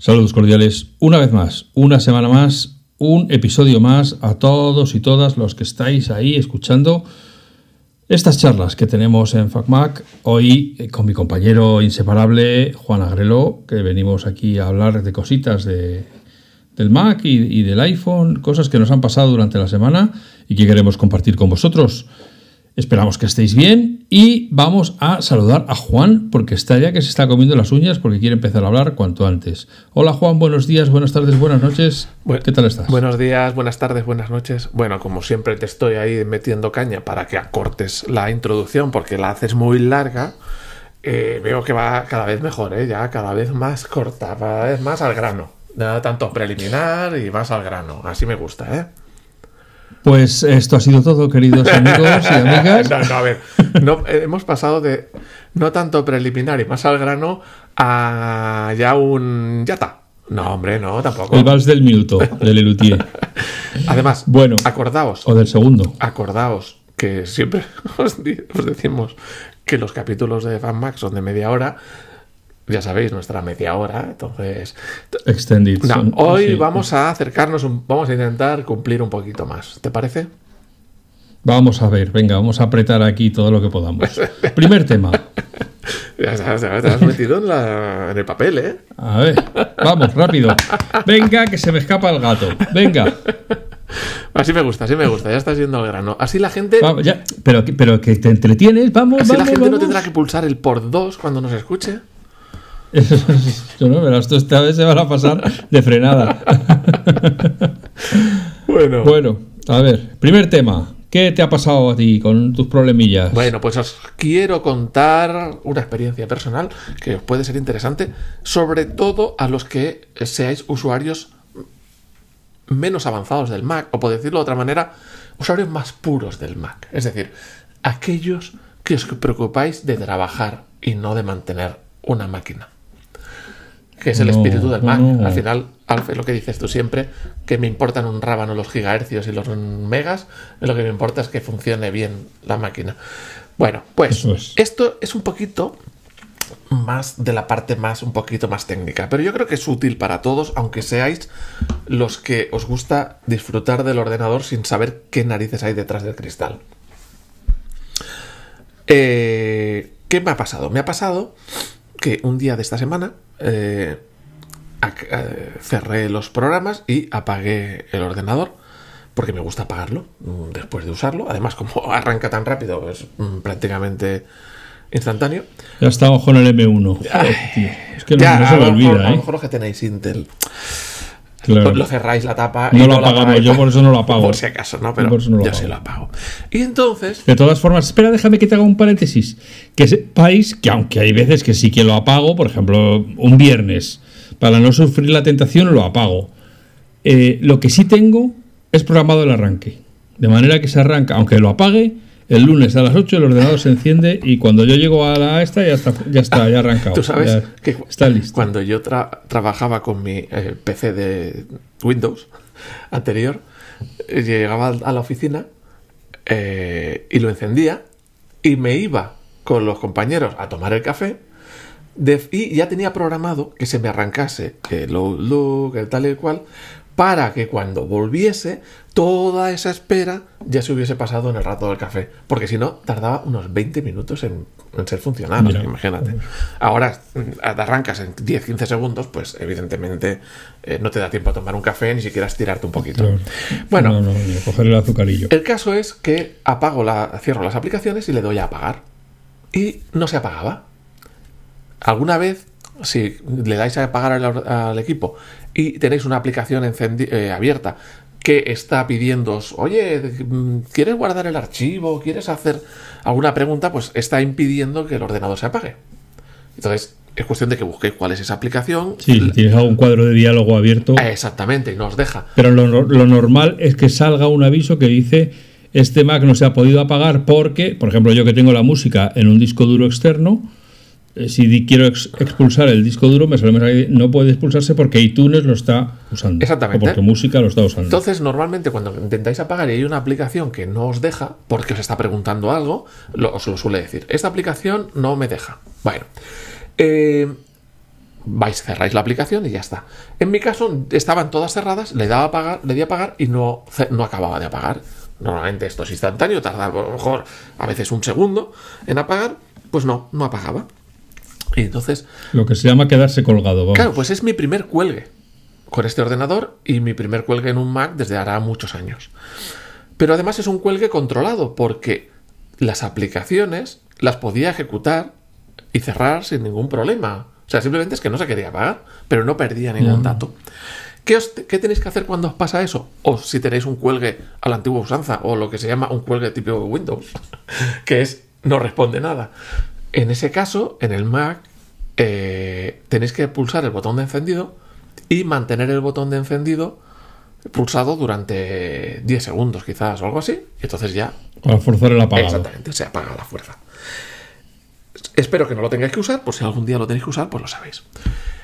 Saludos cordiales, una vez más, una semana más, un episodio más a todos y todas los que estáis ahí escuchando estas charlas que tenemos en FacMac. Hoy eh, con mi compañero inseparable Juan Agrelo, que venimos aquí a hablar de cositas de, del Mac y, y del iPhone, cosas que nos han pasado durante la semana y que queremos compartir con vosotros. Esperamos que estéis bien y vamos a saludar a Juan porque está ya que se está comiendo las uñas porque quiere empezar a hablar cuanto antes. Hola Juan, buenos días, buenas tardes, buenas noches. ¿Qué tal estás? Buenos días, buenas tardes, buenas noches. Bueno, como siempre te estoy ahí metiendo caña para que acortes la introducción porque la haces muy larga. Eh, veo que va cada vez mejor, ¿eh? ya cada vez más corta, cada vez más al grano. Nada tanto preliminar y más al grano. Así me gusta, ¿eh? Pues esto ha sido todo, queridos amigos y amigas. no, no, a ver, no, eh, hemos pasado de no tanto preliminar y más al grano a ya un... ya está. No, hombre, no, tampoco. El vals del minuto, del Elutier. Además, Bueno, acordaos, o del segundo. acordaos que siempre os decimos que los capítulos de FanMax son de media hora. Ya sabéis, nuestra media hora. Entonces, Extended. no, hoy sí. vamos a acercarnos, un- vamos a intentar cumplir un poquito más. ¿Te parece? Vamos a ver, venga, vamos a apretar aquí todo lo que podamos. Primer tema. Ya ya te has metido en, la- en el papel, ¿eh? A ver, vamos, rápido. Venga, que se me escapa el gato. Venga. Así me gusta, así me gusta. Ya estás yendo al grano. Así la gente, Vamos, ya. Pero, que- pero que te entretienes, vamos, así vamos. la gente no tendrá que pulsar el por dos cuando nos escuche. Yo no, pero esto esta vez se van a pasar de frenada. Bueno. Bueno, a ver, primer tema. ¿Qué te ha pasado a ti con tus problemillas? Bueno, pues os quiero contar una experiencia personal que os puede ser interesante, sobre todo a los que seáis usuarios menos avanzados del Mac, o por decirlo de otra manera, usuarios más puros del Mac. Es decir, aquellos que os preocupáis de trabajar y no de mantener una máquina. Que es el No, espíritu del Mac. no. Al final, Alf, es lo que dices tú siempre, que me importan un rábano los gigahercios y los megas, lo que me importa es que funcione bien la máquina. Bueno, pues es. esto es un poquito más de la parte más un poquito más técnica, pero yo creo que es útil para todos, aunque seáis los que os gusta disfrutar del ordenador sin saber qué narices hay detrás del cristal. Eh, ¿Qué me ha pasado? Me ha pasado que un día de esta semana eh, eh, cerré los programas y apagué el ordenador porque me gusta apagarlo mm, después de usarlo. Además, como arranca tan rápido, es mm, prácticamente instantáneo. Ya estamos con el M1. Joder, tío. Es que no, Ya, no se me olvida, a lo ¿eh? mejor los que tenéis Intel Claro. lo cerráis la tapa No y lo apagamos, apagáis. yo por eso no lo apago. Por si acaso, ¿no? Pero Por eso no lo yo apago. sí lo apago. Y entonces, De todas formas, espera, déjame que te haga un paréntesis. Que sepáis que aunque hay veces que sí que lo apago, por ejemplo, un viernes, para no sufrir la tentación lo apago. Eh, lo que sí tengo es programado el arranque. De manera que se arranca, aunque lo apague, el lunes a las 8 el ordenador se enciende y cuando yo llego a la esta ya está, ya está, ya arrancado. Tú sabes Ya que está listo. cuando yo tra- trabajaba con mi eh, PC de Windows anterior, eh, llegaba a la oficina eh, y lo encendía y me iba con los compañeros a tomar el café de- y ya tenía programado que se me arrancase el Outlook, el tal y el cual, para que cuando volviese, toda esa espera ya se hubiese pasado en el rato del café. Porque si no, tardaba unos 20 minutos en, en ser funcional, Mira. imagínate. Ahora mm, arrancas en 10-15 segundos, pues evidentemente eh, no te da tiempo a tomar un café, ni siquiera estirarte un poquito. Claro. Bueno, No, no, a coger el azucarillo. el caso es que apago la, cierro las aplicaciones y le doy a apagar. Y no se apagaba. Alguna vez, si le dais a apagar al, equipo y tenéis una aplicación eh, abierta que está pidiéndoos, oye, ¿quieres guardar el archivo? ¿Quieres hacer alguna pregunta? Pues está impidiendo que el ordenador se apague. Entonces, es cuestión de que busquéis cuál es esa aplicación. Sí, si tienes algún cuadro de diálogo abierto. Eh, Exactamente, y no os deja. Pero lo, lo normal es que salga un aviso que dice este Mac no se ha podido apagar porque, por ejemplo, yo que tengo la música en un disco duro externo, si di- quiero ex- expulsar el disco duro, me sale mensaje, no puede expulsarse porque iTunes lo está usando. Exactamente. O porque música lo está usando. Entonces, normalmente cuando intentáis apagar y hay una aplicación que no os deja, porque os está preguntando algo, lo- os lo suele decir. Esta aplicación no me deja. Bueno, eh, vais, cerráis la aplicación y ya está. En mi caso, estaban todas cerradas, le daba a pagar, le di a pagar y no, no acababa de apagar. Normalmente esto es instantáneo, tarda a lo mejor a veces un segundo en apagar, pues no, no apagaba. Y entonces. Lo que se llama quedarse colgado. Vamos. Claro, pues es mi primer cuelgue con este ordenador y mi primer cuelgue en un Mac desde hará muchos años. Pero además es un cuelgue controlado porque las aplicaciones las podía ejecutar y cerrar sin ningún problema. O sea, simplemente es que no se quería apagar, pero no perdía ningún dato. ¿Qué, ¿Qué, tenéis que hacer cuando os pasa eso? O si tenéis un cuelgue a la antigua usanza, o lo que se llama un cuelgue típico de Windows, que es no responde nada. En ese caso, en el Mac, eh, tenéis que pulsar el botón de encendido y mantener el botón de encendido pulsado durante 10 segundos quizás o algo así. Y entonces ya... Para forzar el apagado. Exactamente, se apaga la fuerza. Espero que no lo tengáis que usar, por si algún día lo tenéis que usar, pues lo sabéis.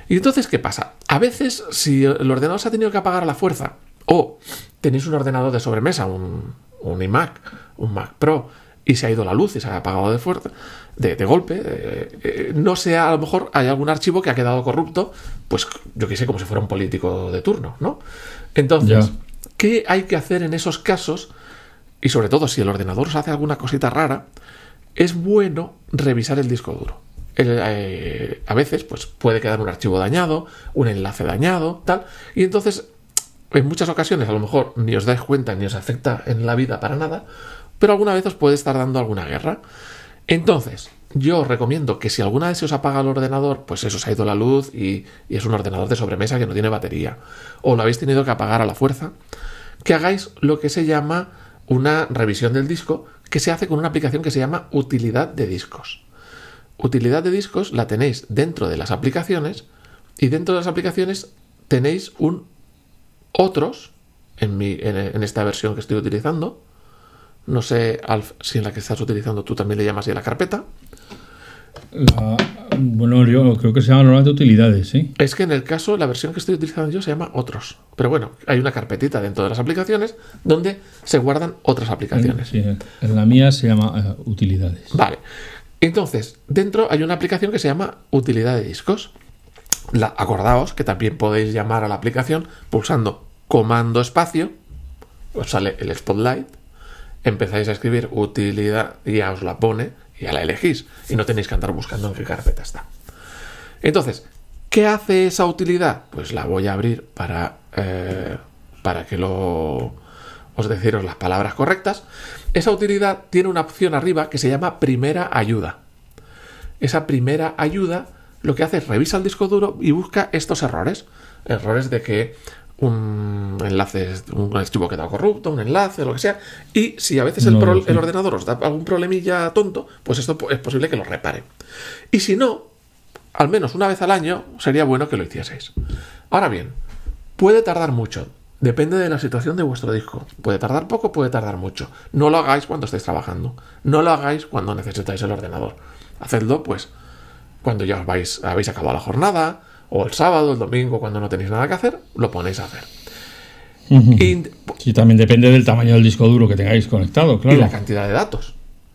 Y entonces, ¿qué pasa? A veces, si el ordenador se ha tenido que apagar a la fuerza, o tenéis un ordenador de sobremesa, un, un iMac, un Mac Pro, y se ha ido la luz y se ha apagado de fuerza, de, golpe, eh, eh, no sea, a lo mejor hay algún archivo que ha quedado corrupto, pues yo qué sé, como si fuera un político de turno, ¿no? Entonces, ¿qué hay que hacer en esos casos? Y sobre todo, si el ordenador os hace alguna cosita rara, es bueno revisar el disco duro. Eh, a veces, pues puede quedar un archivo dañado, un enlace dañado, tal, y entonces, en muchas ocasiones, a lo mejor ni os dais cuenta ni os afecta en la vida para nada, pero alguna vez os puede estar dando alguna guerra. Entonces, yo os recomiendo que si alguna vez se os apaga el ordenador, pues eso, se ha ido la luz y, es un ordenador de sobremesa que no tiene batería, o lo habéis tenido que apagar a la fuerza, que hagáis lo que se llama una revisión del disco, que se hace con una aplicación que se llama utilidad de discos. Utilidad de discos la tenéis dentro de las aplicaciones y dentro de las aplicaciones tenéis un otros en, mi, en esta versión que estoy utilizando, no sé, Alf, si en la que estás utilizando tú también le llamas a la carpeta. bueno, yo creo que se llama normalmente utilidades, ¿sí? Es que en el caso, la versión que estoy utilizando yo se llama otros. Pero bueno, hay una carpetita dentro de las aplicaciones donde se guardan otras aplicaciones. Sí, en la mía se llama uh, utilidades. Vale. Entonces, dentro hay una aplicación que se llama utilidad de discos. La, acordaos que también podéis llamar a la aplicación pulsando comando espacio, os sale el spotlight empezáis a escribir utilidad y ya os la pone y ya la elegís y no tenéis que andar buscando en qué carpeta está. Entonces, ¿qué hace esa utilidad? Pues la voy a abrir para, eh, para que lo os deciros las palabras correctas. Esa utilidad tiene una opción arriba que se llama primera ayuda. Esa primera ayuda lo que hace es revisa el disco duro y busca estos errores. Errores de que un enlace, un archivo queda corrupto, un enlace, lo que sea. Y si a veces el, el, ordenador os da algún problemilla tonto, pues esto es posible que lo repare. Y si no, al menos una vez al año sería bueno que lo hicieseis. Ahora bien, puede tardar mucho. Depende de la situación de vuestro disco. Puede tardar poco, puede tardar mucho. No lo hagáis cuando estéis trabajando. No lo hagáis cuando necesitáis el ordenador. Hacedlo, pues, cuando ya os vais, habéis acabado la jornada, o el sábado, el domingo, cuando no tenéis nada que hacer, lo ponéis a hacer. y, también depende del tamaño del disco duro que tengáis conectado, claro. Y la cantidad de datos.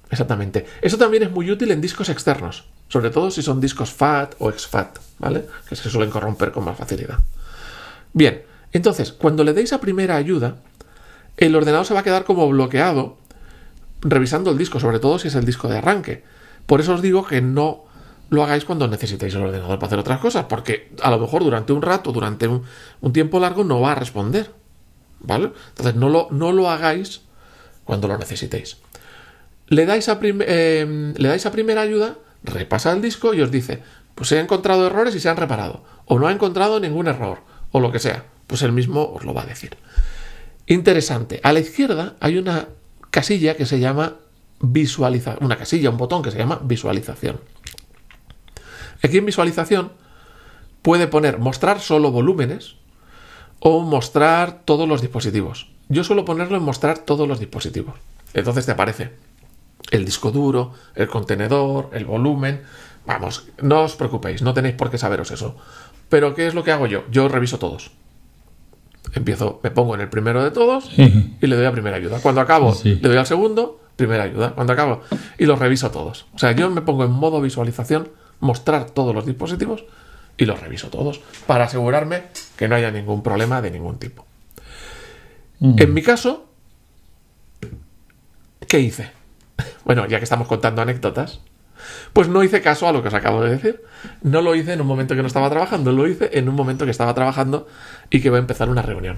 Exactamente. Eso también es muy útil en discos externos, sobre todo si son discos FAT o exFAT, ¿vale? Que se suelen corromper con más facilidad. Bien, entonces, cuando le deis a primera ayuda, el ordenador se va a quedar como bloqueado revisando el disco, sobre todo si es el disco de arranque. Por eso os digo que no lo hagáis cuando necesitéis el ordenador para hacer otras cosas, porque a lo mejor durante un rato, durante un, tiempo largo, no va a responder. ¿Vale? Entonces no lo, no lo hagáis cuando lo necesitéis. Le dais, a eh, le dais a primera ayuda, repasa el disco y os dice, pues han encontrado errores y se han reparado, o no ha encontrado ningún error, o lo que sea, pues él mismo os lo va a decir. Interesante, a la izquierda hay una casilla que se llama visualización, una casilla, un botón que se llama visualización. Aquí en visualización puede poner mostrar solo volúmenes o mostrar todos los dispositivos. Yo suelo ponerlo en mostrar todos los dispositivos. Entonces te aparece el disco duro, el contenedor, el volumen. Vamos, no os preocupéis, no tenéis por qué saberos eso. Pero ¿qué es lo que hago yo? Yo reviso todos. Empiezo, me pongo en el primero de todos y le doy a primera ayuda. Cuando acabo, le doy al segundo, primera ayuda. Cuando acabo, y los reviso todos. O sea, yo me pongo en modo visualización mostrar todos los dispositivos y los reviso todos para asegurarme que no haya ningún problema de ningún tipo. En mi caso, ¿qué hice? Bueno, ya que estamos contando anécdotas, pues no hice caso a lo que os acabo de decir. No lo hice en un momento que no estaba trabajando, lo hice en un momento que estaba trabajando y que voy a empezar una reunión.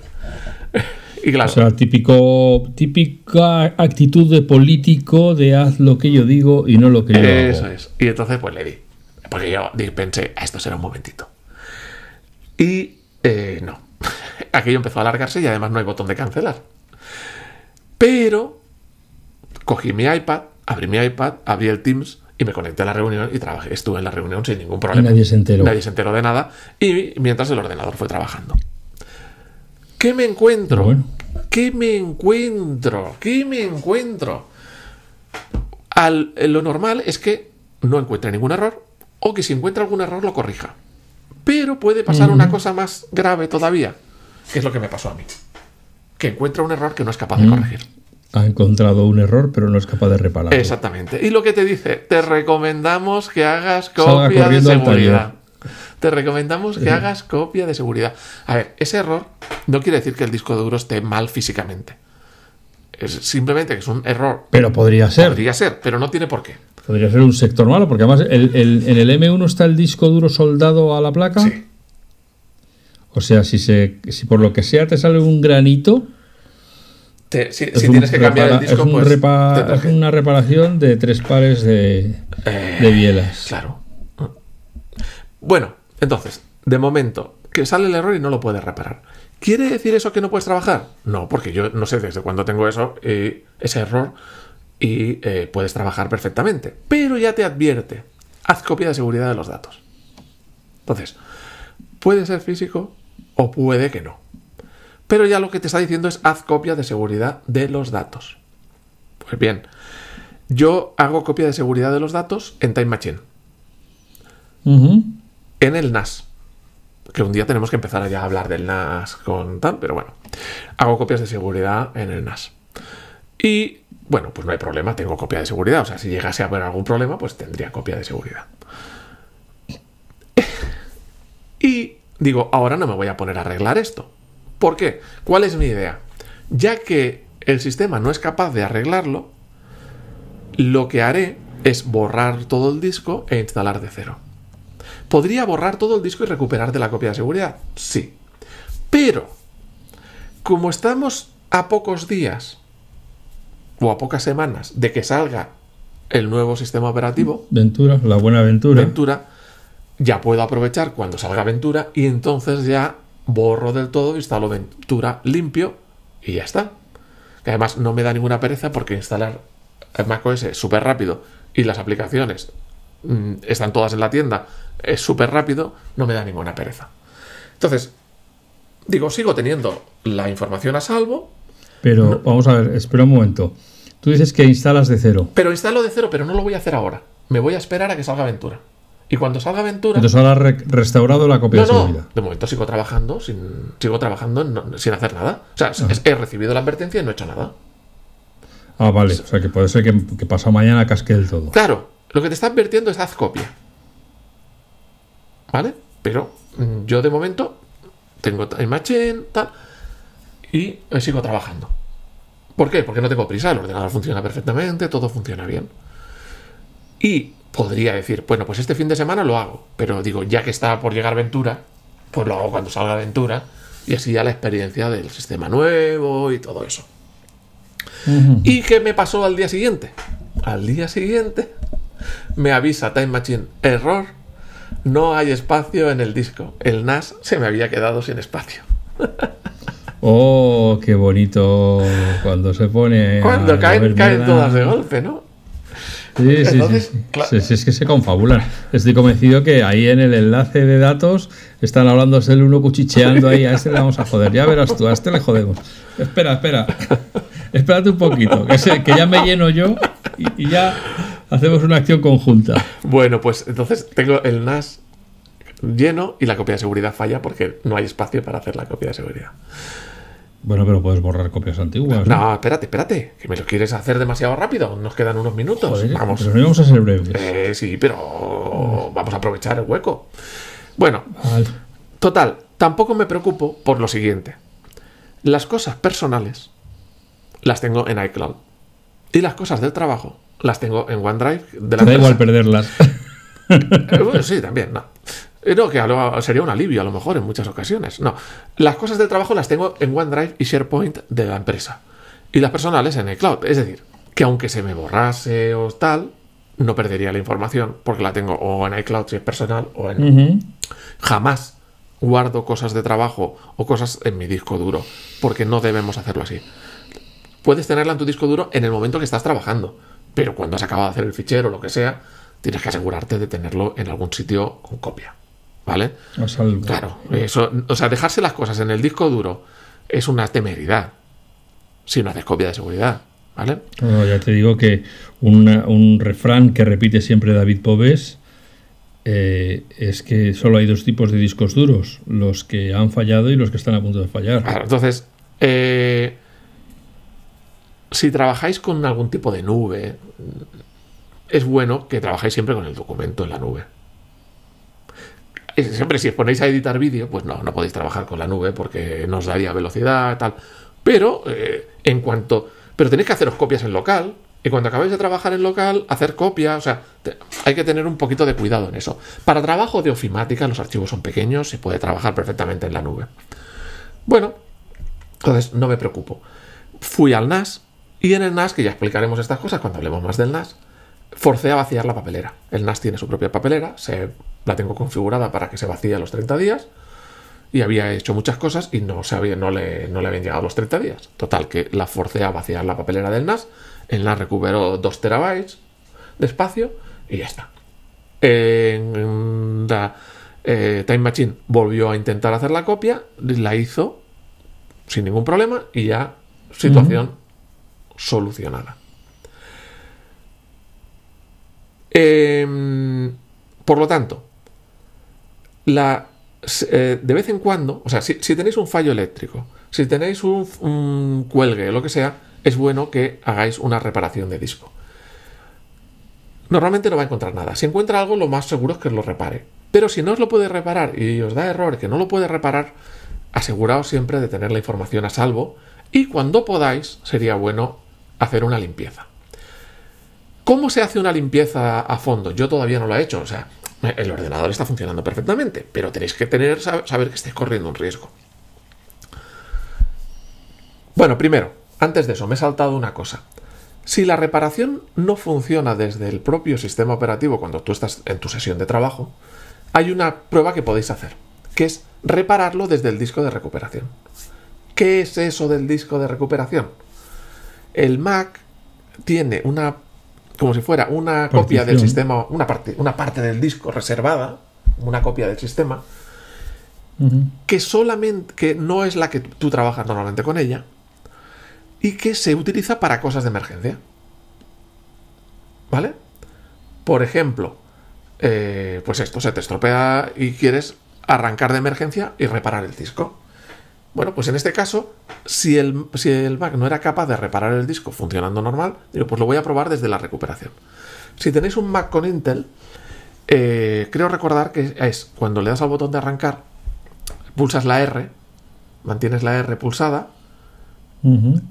y claro. O sea, típico, típica actitud de político de haz lo que yo digo y no lo que yo Eso es. Y entonces pues le di. Porque yo pensé, esto será un momentito. Y eh, no. Aquello empezó a alargarse y además no hay botón de cancelar. Pero cogí mi iPad, abrí mi iPad, abrí el Teams y me conecté a la reunión y trabajé. Estuve en la reunión sin ningún problema. nadie se enteró. Nadie se enteró de nada. Y mientras el ordenador fue trabajando. ¿Qué me encuentro? ¿Qué me encuentro? ¿Qué me encuentro? Al, lo normal es que no encuentre ningún error o que si encuentra algún error lo corrija. Pero puede pasar una cosa más grave todavía, que es lo que me pasó a mí. Que encuentra un error que no es capaz de corregir ha encontrado un error, pero no es capaz de repararlo. Exactamente. Y lo que te dice, te recomendamos que hagas copia de seguridad. Te recomendamos que hagas copia de seguridad. A ver, ese error no quiere decir que el disco duro esté mal físicamente. Es simplemente que es un error. Pero podría ser. Podría ser, pero no tiene por qué. Podría ser un sector malo, porque además en el M1 está el disco duro soldado a la placa. Sí. O sea, si, se, si por lo que sea te sale un granito, si, tienes que cambiar el disco, pues, es, una reparación de tres pares de, eh, de bielas. Claro. Bueno, entonces, de momento, que sale el error y no lo puedes reparar. ¿Quiere decir eso que no puedes trabajar? No, porque yo no sé desde cuándo tengo eso, ese error, y eh, puedes trabajar perfectamente. Pero ya te advierte, haz copia de seguridad de los datos. Entonces, puede ser físico o puede que no. Pero ya lo que te está diciendo es haz copia de seguridad de los datos. Pues bien, yo hago copia de seguridad de los datos en Time Machine. En el NAS. Que un día tenemos que empezar ya a hablar del NAS con tal, pero bueno. Hago copias de seguridad en el NAS. Y bueno, pues no hay problema, tengo copia de seguridad. O sea, si llegase a haber algún problema, pues tendría copia de seguridad. y digo, ahora no me voy a poner a arreglar esto. ¿Por qué? ¿Cuál es mi idea? Ya que el sistema no es capaz de arreglarlo, lo que haré es borrar todo el disco e instalar de cero. ¿Podría borrar todo el disco y recuperar de la copia de seguridad? Sí. Pero, como estamos a pocos días o a pocas semanas de que salga el nuevo sistema operativo, Ventura, la buena Ventura. Ventura, ya puedo aprovechar cuando salga Ventura y entonces ya borro del todo, instalo Ventura limpio y ya está. Que además no me da ninguna pereza porque instalar macOS es súper rápido y las aplicaciones mm, están todas en la tienda, es súper rápido, no me da ninguna pereza. Entonces, digo, sigo teniendo la información a salvo. Pero vamos a ver, espera un momento. Tú dices que instalas de cero. Pero instalo de cero, pero no lo voy a hacer ahora. Me voy a esperar a que salga Ventura. Y cuando salga Ventura. Entonces ahora restaurado la copia de seguridad. De momento sigo trabajando sin, sigo trabajando sin hacer nada. O sea, he recibido la advertencia y no he hecho nada. Ah, vale. O sea, que puede ser que, que pasado mañana casque del todo. Claro. Lo que te está advirtiendo es haz copia. ¿Vale? Pero mm, yo de momento tengo imagen, tal. Y sigo trabajando. ¿Por qué? Porque no tengo prisa. El ordenador funciona perfectamente, todo funciona bien. Y podría decir, bueno, pues este fin de semana lo hago, pero digo, ya que está por llegar Ventura, pues lo hago cuando salga Ventura y así ya la experiencia del sistema nuevo y todo eso. ¿Y qué me pasó al día siguiente? Al día siguiente me avisa Time Machine, error, no hay espacio en el disco. El NAS se me había quedado sin espacio. oh, qué bonito cuando se pone... Cuando caen, caen todas de golpe, ¿no? Sí, sí, sí, sí. Es que se confabulan. Estoy convencido que ahí en el enlace de datos están hablándose el uno cuchicheando ahí. A este le vamos a joder. Ya verás tú, a este le jodemos. Espera, espera. Espérate un poquito, que, que ya me lleno yo y, ya hacemos una acción conjunta. Bueno, pues entonces tengo el NAS lleno y la copia de seguridad falla porque no hay espacio para hacer la copia de seguridad. Bueno, pero puedes borrar copias antiguas. No, espérate, espérate. Que me lo quieres hacer demasiado rápido. Nos quedan unos minutos. vamos. Pero no vamos a ser breves. Eh, sí, pero vamos a aprovechar el hueco. Bueno, Vale. total, tampoco me preocupo por lo siguiente. Las cosas personales las tengo en iCloud. Y las cosas del trabajo las tengo en OneDrive de la Te da igual perderlas. Eh, bueno, sí, también, no. No, que lo- sería un alivio a lo mejor en muchas ocasiones. No. Las cosas del trabajo las tengo en OneDrive y SharePoint de la empresa. Y las personales en iCloud. Es decir, que aunque se me borrase o tal, no perdería la información porque la tengo o en iCloud si es personal o en... Jamás guardo cosas de trabajo o cosas en mi disco duro porque no debemos hacerlo así. Puedes tenerla en tu disco duro en el momento que estás trabajando, pero cuando has acabado de hacer el fichero o lo que sea, tienes que asegurarte de tenerlo en algún sitio con copia. ¿Vale? A salvo. Claro, eso, o sea, dejarse las cosas en el disco duro es una temeridad si no haces copia de seguridad. ¿Vale? No, ya te digo que una- un refrán que repite siempre David Pobes eh, es que solo hay dos tipos de discos duros, los que han fallado y los que están a punto de fallar. Claro, entonces, eh, si trabajáis con algún tipo de nube, es bueno que trabajáis siempre con el documento en la nube. Siempre si os ponéis a editar vídeo, pues no, no podéis trabajar con la nube porque nos daría velocidad, tal. Pero eh, en cuanto... Pero tenéis que haceros copias en local. Y cuando acabáis de trabajar en local, hacer copias. O sea, hay que tener un poquito de cuidado en eso. Para trabajo de ofimática, los archivos son pequeños, se puede trabajar perfectamente en la nube. Bueno, entonces no me preocupo. Fui al NAS y en el NAS, que ya explicaremos estas cosas cuando hablemos más del NAS, forcé a vaciar la papelera. El NAS tiene su propia papelera, se, la tengo configurada para que se vacíe a los 30 días y había hecho muchas cosas y no, se había, no, le, no le habían llegado los 30 días. Total, que la forcé a vaciar la papelera del NAS. El NAS recuperó 2 terabytes de espacio y ya está. En la eh, Time Machine volvió a intentar hacer la copia, la hizo sin ningún problema y ya situación solucionada. Em, por lo tanto, la, eh, de vez en cuando, o sea, si, tenéis un fallo eléctrico, si tenéis un, cuelgue, lo que sea, es bueno que hagáis una reparación de disco. Normalmente no va a encontrar nada. Si encuentra algo, lo más seguro es que lo repare. Pero si no os lo puede reparar y os da error que no lo puede reparar, aseguraos siempre de tener la información a salvo y cuando podáis sería bueno hacer una limpieza. ¿Cómo se hace una limpieza a fondo? Yo todavía no lo he hecho, o sea, el ordenador está funcionando perfectamente, pero tenéis que tener sab- saber que estáis corriendo un riesgo. Bueno, primero, antes de eso, me he saltado una cosa. Si la reparación no funciona desde el propio sistema operativo cuando tú estás en tu sesión de trabajo, hay una prueba que podéis hacer, que es repararlo desde el disco de recuperación. ¿Qué es eso del disco de recuperación? El Mac tiene una, como si fuera una copia del sistema, una parte, una parte del disco reservada, una copia del sistema, que solamente, que no es la que tú trabajas normalmente con ella, y que se utiliza para cosas de emergencia. ¿Vale? Por ejemplo, eh, pues esto se te estropea y quieres arrancar de emergencia y reparar el disco. Bueno, pues en este caso, si el, si el Mac no era capaz de reparar el disco funcionando normal, digo, pues lo voy a probar desde la recuperación. Si tenéis un Mac con Intel, eh, creo recordar que es cuando le das al botón de arrancar, pulsas la R, mantienes la R pulsada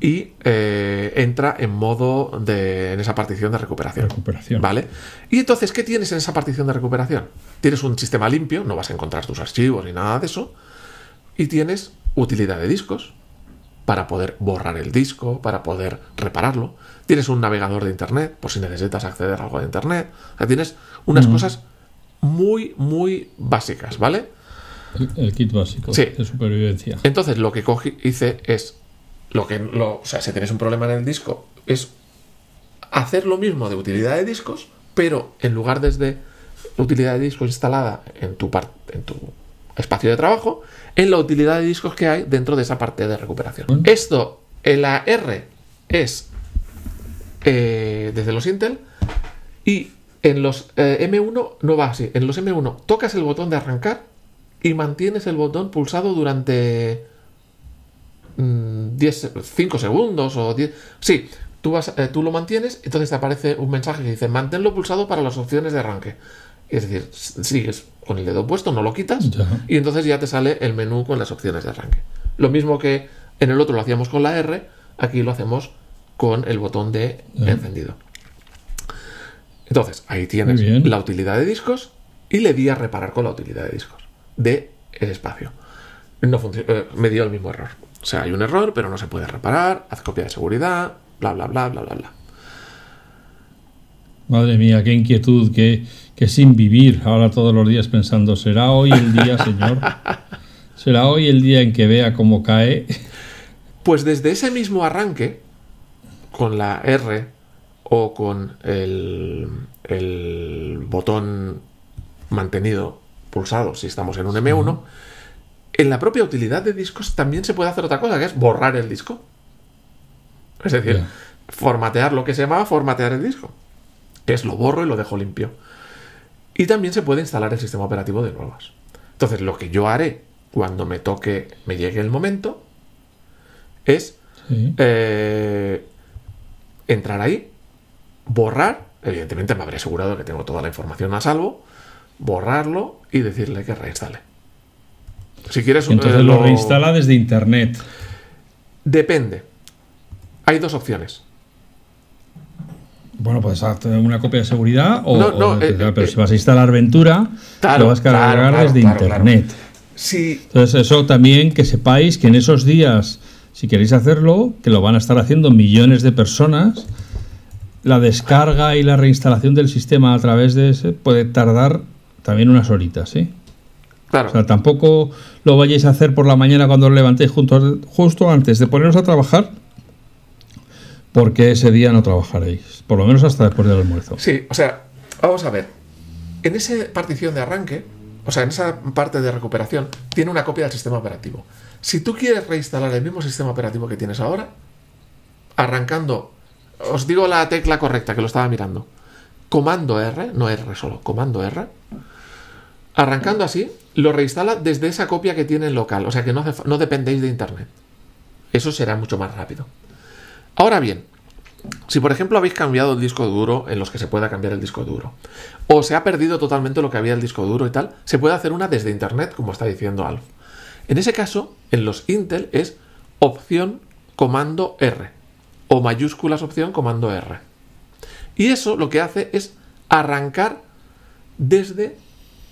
y eh, entra en modo de en esa partición de recuperación. Recuperación. ¿Vale? Y entonces, ¿qué tienes en esa partición de recuperación? Tienes un sistema limpio, no vas a encontrar tus archivos ni nada de eso. Y tienes utilidad de discos para poder borrar el disco, para poder repararlo. Tienes un navegador de internet por si necesitas acceder a algo de internet. O sea, tienes unas cosas muy, muy básicas, ¿vale? El, el kit básico Sí. de supervivencia. Entonces lo que cogí, hice es lo que lo, o sea, si tienes un problema en el disco, es hacer lo mismo de utilidad de discos, pero en lugar desde utilidad de discos instalada en tu par- en tu espacio de trabajo, en la utilidad de discos que hay dentro de esa parte de recuperación. Esto en la R es eh, desde los Intel y en los eh, M1 no va así. En los M1 tocas el botón de arrancar y mantienes el botón pulsado durante 5 segundos o 10. Sí, tú, vas, eh, tú lo mantienes, entonces te aparece un mensaje que dice manténlo pulsado para las opciones de arranque. Es decir, sigues con el dedo puesto, no lo quitas, Ya. y entonces ya te sale el menú con las opciones de arranque. Lo mismo que en el otro lo hacíamos con la R, aquí lo hacemos con el botón de Ya. encendido. Entonces, ahí tienes la utilidad de discos y le di a reparar con la utilidad de discos de el espacio. No eh, me dio el mismo error. O sea, hay un error, pero no se puede reparar, haz copia de seguridad, bla, bla, bla, bla, bla, bla. Madre mía, qué inquietud, qué, qué sin vivir ahora todos los días pensando, ¿será hoy el día, señor? ¿Será hoy el día en que vea cómo cae? Pues desde ese mismo arranque, con la R o con el, el botón mantenido pulsado si estamos en un M1, en la propia utilidad de discos también se puede hacer otra cosa, que es borrar el disco. Es decir, formatear lo que se llamaba formatear el disco, que es lo borro y lo dejo limpio. Y también se puede instalar el sistema operativo de nuevas. Entonces, lo que yo haré cuando me toque, me llegue el momento, es Sí. eh, entrar ahí, borrar, evidentemente me habré asegurado que tengo toda la información a salvo, borrarlo y decirle que reinstale. Si quieres, Entonces eh, lo reinstala desde internet. Depende. Hay dos opciones. Bueno, puedes hacer una copia de seguridad o, No, o- no, eh, pero eh, si vas a instalar Ventura, Claro, lo vas a cargar claro, desde claro, internet. Si Entonces eso también que sepáis que en esos días, si queréis hacerlo, que lo van a estar haciendo millones de personas, la descarga y la reinstalación del sistema a través de ese puede tardar también unas horitas, ¿sí? Claro. O sea, tampoco lo vayáis a hacer por la mañana cuando os levantéis junto- justo antes de poneros a trabajar, porque ese día no trabajaréis, por lo menos hasta después del almuerzo. Sí, o sea, vamos a ver. En esa partición de arranque, o sea, en esa parte de recuperación, tiene una copia del sistema operativo. Si tú quieres reinstalar el mismo sistema operativo que tienes ahora, arrancando, os digo la tecla correcta que lo estaba mirando. Comando R, no R solo, comando R. Arrancando así, lo reinstala desde esa copia que tiene en local. O sea que no, dependéis de internet. Eso será mucho más rápido. Ahora bien, si por ejemplo habéis cambiado el disco duro en los que se pueda cambiar el disco duro, o se ha perdido totalmente lo que había el disco duro y tal, se puede hacer una desde internet, como está diciendo Alf. En ese caso, en los Intel es opción comando R o mayúsculas opción comando R. Y eso lo que hace es arrancar desde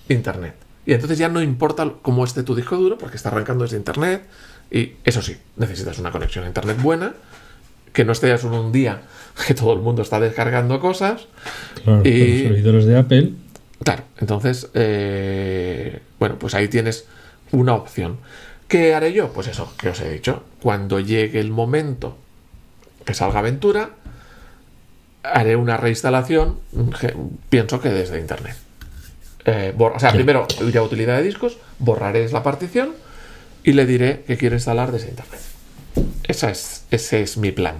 internet. Y entonces ya no importa cómo esté tu disco duro, porque está arrancando desde internet. Y eso sí, necesitas una conexión a internet buena, que no estés en un día que todo el mundo está descargando cosas. Claro, Y- los servidores de Apple. Claro, entonces, eh, bueno, pues ahí tienes una opción. ¿Qué haré yo? Pues eso, que os he dicho. Cuando llegue el momento que salga Aventura, haré una reinstalación, que- pienso que desde Internet. Eh, o sea, primero iré a utilidad de discos, borraré la partición y le diré que quiero instalar desde Internet. Esa es, ese es mi plan.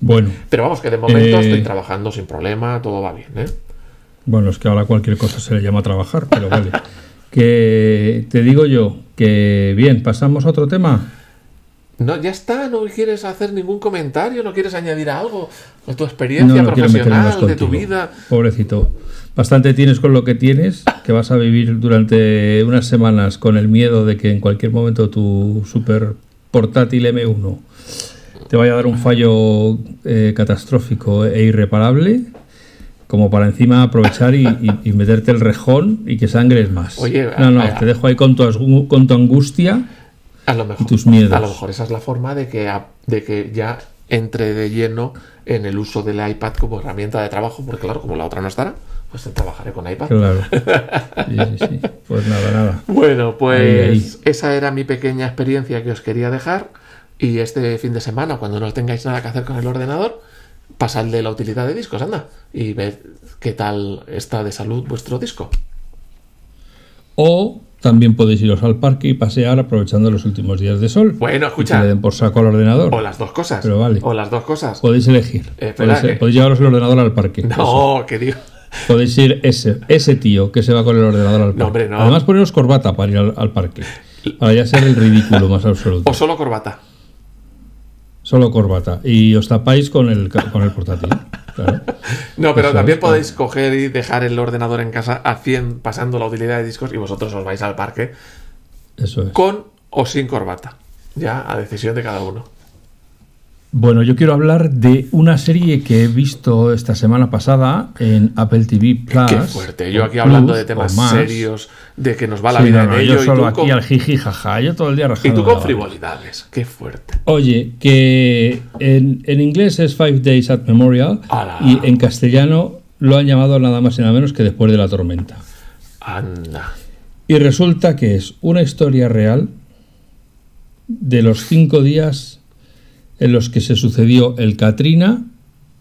Bueno, Pero vamos, que de momento Eh, estoy trabajando sin problema, todo va bien, ¿eh? bueno, es que ahora cualquier cosa se le llama trabajar, pero vale. Que te digo yo que bien, pasamos a otro tema. No, ya está, no quieres hacer ningún comentario, no quieres añadir algo de tu experiencia No, no profesional, de tu vida. Pobrecito. Bastante tienes con lo que tienes, que vas a vivir durante unas semanas con el miedo de que en cualquier momento tu super portátil M1 te vaya a dar un fallo eh, catastrófico e irreparable, como para encima aprovechar y, y- y meterte el rejón y que sangres más. Oye, no, no, a- te dejo ahí con tu, con tu angustia. A lo mejor, tus miedos. A lo mejor esa es la forma de que, de que ya entre de lleno en el uso del iPad como herramienta de trabajo, porque claro, como la otra no estará, pues trabajaré con iPad. Claro. Sí, sí, sí. Pues nada, nada. Bueno, pues Ahí, ahí. esa era mi pequeña experiencia que os quería dejar. Y este fin de semana, cuando no tengáis nada que hacer con el ordenador, pasadle la utilidad de discos, anda, y ved qué tal está de salud vuestro disco. O también podéis iros al parque y pasear aprovechando los últimos días de sol. Bueno, Y que escucha, le den por saco al ordenador. o las dos cosas. Pero vale. O las dos cosas. Podéis elegir. Eh, espera, podéis, que- podéis llevaros el ordenador al parque. No, que digo. Podéis ir ese, ese tío que se va con el ordenador al parque. No, hombre, no. Además, poneros corbata para ir al, al parque. Para ya ser el ridículo más absoluto. O solo corbata. Solo corbata. Y os tapáis con el, con el portátil. no, pero Eso también podéis coger y dejar el ordenador en casa a 100 pasando la utilidad de discos y vosotros os vais al parque Eso es. con o sin corbata. Ya a decisión de cada uno. Bueno, yo quiero hablar de una serie que he visto esta semana pasada en Apple TV Plus. Qué fuerte. Yo aquí hablando Plus, de temas serios, de que nos va la Sí, vida no, en yo ello y solo tú, aquí con, al jiji jaja, yo todo el día y tú con frivolidades. Qué fuerte. Oye, que en, en inglés es Five Days at Memorial Ala. y en castellano lo han llamado nada más y nada menos que Después de la tormenta. Anda. Y resulta que es una historia real de los cinco días en los que se sucedió el Katrina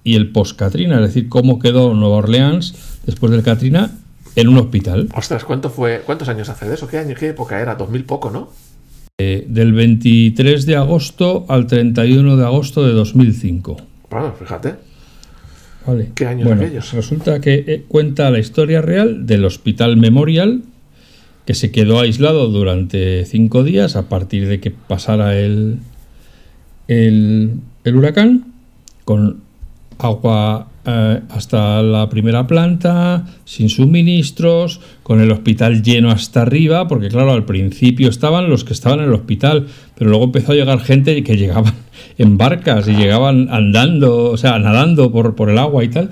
y el post-Katrina, es decir, cómo quedó Nueva Orleans después del Katrina en un hospital. Ostras, ¿cuánto fue, ¿cuántos años hace de eso? ¿Qué año, qué época era? 2000 poco, ¿no? Eh, del 23 de agosto al 31 de agosto de 2005. Bueno, fíjate. Vale. ¿Qué años bueno, aquellos? pues resulta que eh, cuenta la historia real del Hospital Memorial, que se quedó aislado durante cinco días a partir de que pasara el, el, huracán, con agua eh, hasta la primera planta, sin suministros, con el hospital lleno hasta arriba, porque claro, al principio estaban los que estaban en el hospital, pero luego empezó a llegar gente que llegaban en barcas y llegaban andando, o sea, nadando por, por el agua y tal.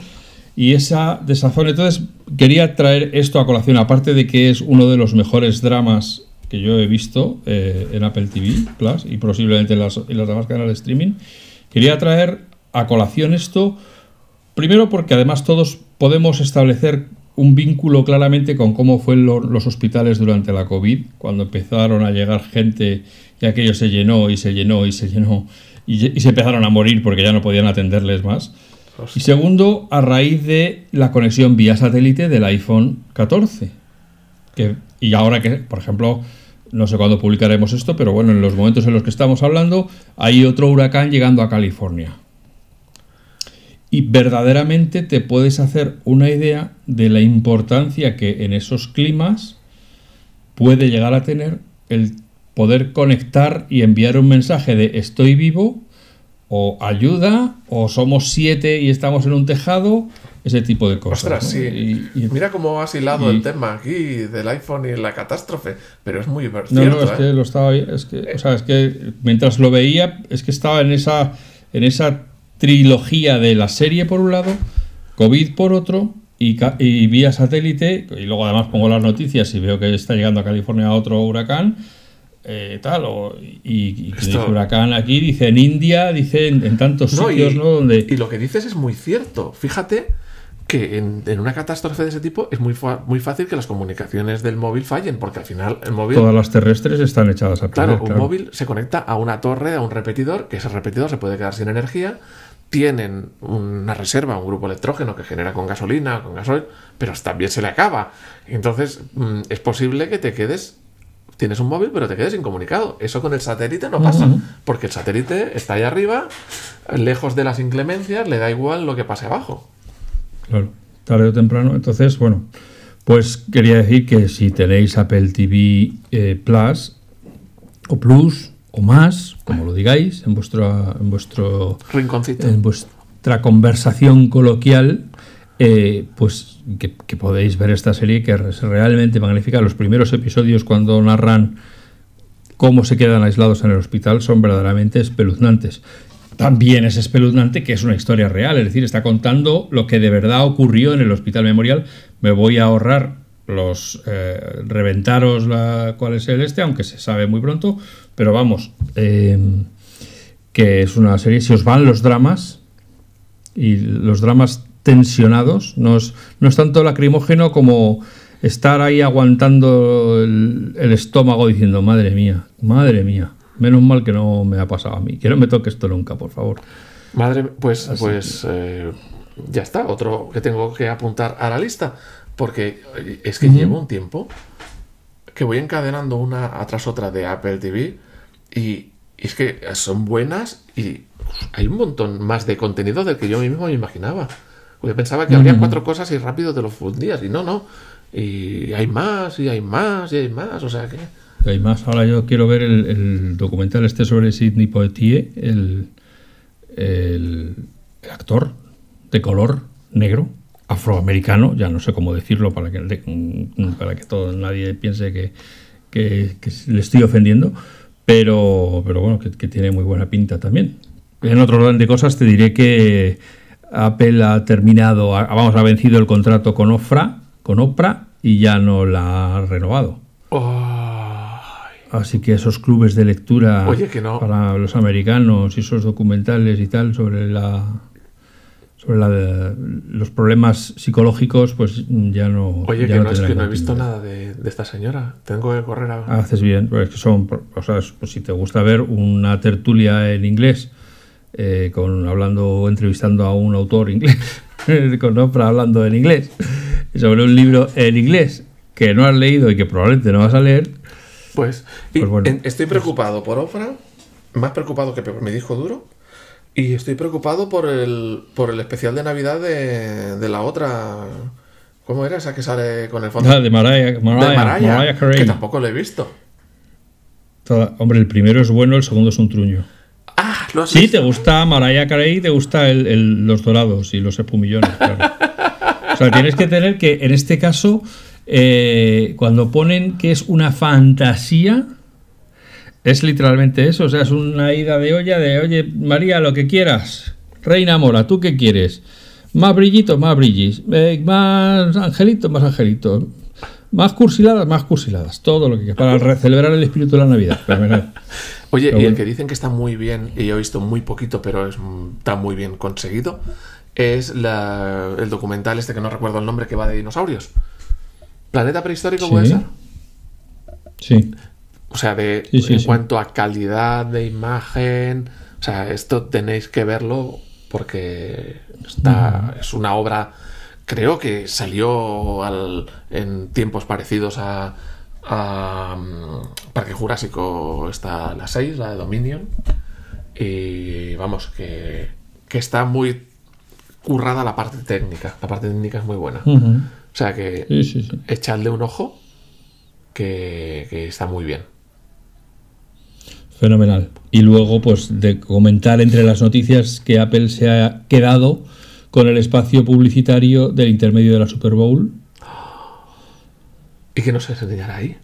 Y esa desazón, entonces quería traer esto a colación, aparte de que es uno de los mejores dramas que yo he visto eh, en Apple TV Plus y posiblemente en las, en las demás canales de streaming, quería traer a colación esto, primero porque además todos podemos establecer un vínculo claramente con cómo fueron lo- los hospitales durante la COVID, cuando empezaron a llegar gente y aquello se llenó y se llenó y se llenó y, se empezaron a morir porque ya no podían atenderles más. Y segundo, a raíz de la conexión vía satélite del iPhone 14. Que, y ahora que, por ejemplo, no sé cuándo publicaremos esto, pero bueno, en los momentos en los que estamos hablando, hay otro huracán llegando a California. Y verdaderamente te puedes hacer una idea de la importancia que en esos climas puede llegar a tener el poder conectar y enviar un mensaje de estoy vivo o ayuda o somos siete y estamos en un tejado, ese tipo de cosas. Ostras, ¿no? sí. Y- y- Mira cómo has hilado y- el tema aquí del iPhone y la catástrofe. Pero es muy ver- No, es ¿eh? que lo estaba es que, o sea, es que mientras lo veía, es que estaba en esa, en esa trilogía de la serie por un lado, COVID por otro, y, y vía satélite, y luego además pongo las noticias y veo que está llegando a California otro huracán, eh, tal, o- y, y dice huracán aquí, dice en India, dice en, en tantos No, y, sitios, ¿no? Donde, y lo que dices es muy cierto. Fíjate que en, en una catástrofe de ese tipo es muy, fa- muy fácil que las comunicaciones del móvil fallen, porque al final el móvil, todas las terrestres están echadas a perder. claro, un claro. móvil se conecta a una torre, a un repetidor, que ese repetidor se puede quedar sin energía. Tienen una reserva, un grupo electrógeno que genera con gasolina, con gasoil, pero también se le acaba. Entonces, mm, es posible que te quedes. Tienes un móvil, pero te quedes incomunicado. Eso con el satélite no pasa, porque el satélite está ahí arriba, lejos de las inclemencias, le da igual lo que pase abajo. Claro, tarde o temprano. Entonces, bueno, pues quería decir que si tenéis Apple TV eh, Plus o Plus o más, como lo digáis, en vuestro, en vuestro Rinconcito. en vuestra conversación coloquial, eh, pues que, que podéis ver esta serie que es realmente magnífica. Los primeros episodios cuando narran cómo se quedan aislados en el hospital son verdaderamente espeluznantes. También es espeluznante que es una historia real, es decir, está contando lo que de verdad ocurrió en el Hospital Memorial. Me voy a ahorrar los eh, reventaros la, cuál es el este, aunque se sabe muy pronto, pero vamos, eh, que es una serie, si os van los dramas y los dramas tensionados, no es, no es tanto lacrimógeno como estar ahí aguantando el estómago diciendo, madre mía, madre mía, menos mal que no me ha pasado a mí, que no me toque esto nunca, por favor. Madre, pues, pues eh, ya está, otro que tengo que apuntar a la lista, porque oye, es que llevo un tiempo que voy encadenando una atrás otra de Apple TV y es que son buenas y hay un montón más de contenido del que yo mismo me imaginaba. Yo pensaba que habría cuatro cosas y rápido te lo fundías y no, no. Y hay más, y hay más, y hay más, o sea que... Hay más, ahora yo quiero ver el, el documental este sobre Sidney Poitier, el, el, el actor de color negro, afroamericano, ya no sé cómo decirlo para que, para que todo, nadie piense que, que, le estoy ofendiendo, pero, pero bueno, que, tiene muy buena pinta también. En otro orden de cosas te diré que Apple ha terminado, vamos, ha vencido el contrato con Ofra, con Oprah y ya no la ha renovado. Así que esos clubes de lectura para los americanos y esos documentales y tal sobre la sobre los problemas psicológicos, pues ya no. Oye, que no, es que no he visto nada de, esta señora. Tengo que correr a. Haces bien, pues que son. O sea, pues si te gusta ver una tertulia en inglés, eh, con hablando, entrevistando a un autor inglés, con Oprah hablando en inglés, sobre un libro en inglés que no has leído y que probablemente no vas a leer. Pues, pues estoy preocupado por Oprah, más preocupado que por mi disco duro y estoy preocupado por el, por el especial de Navidad de, de la otra. ¿Cómo era esa que sale con el fondo? Ah, de Mariah, Mariah, Carey. Que tampoco lo he visto. hombre, el primero es bueno, el segundo es un truño. Ah, ¿lo has Sí, te gusta Mariah Carey, te gusta el, los dorados y los espumillones, claro. o sea, tienes que tener que, en este caso, eh, cuando ponen que es una fantasía, es literalmente eso, o sea, es una ida de olla de, oye, María, lo que quieras. Reina Mora, ¿tú qué quieres? Más brillitos, más brillis. Eh, más angelitos, más angelitos. Más cursiladas, más cursiladas. Todo lo que quieras. Para celebrar el espíritu de la Navidad. Oye, y el que dicen que está muy bien, y yo he visto muy poquito, pero está muy bien conseguido, es el documental este que no recuerdo el nombre que va de dinosaurios. ¿Planeta prehistórico puede ser? Sí. O sea, de, en cuanto a calidad de imagen, o sea, esto tenéis que verlo porque está, es una obra, creo que salió en tiempos parecidos a, mm, Parque Jurásico, está la 6, la de Dominion, y vamos, que, está muy currada la parte técnica, la parte técnica es muy buena. O sea que echadle un ojo que está muy bien. Fenomenal. Y luego, pues, de comentar entre las noticias que Apple se ha quedado con el espacio publicitario del intermedio de la Super Bowl. ¿Y qué nos enseñará ahí?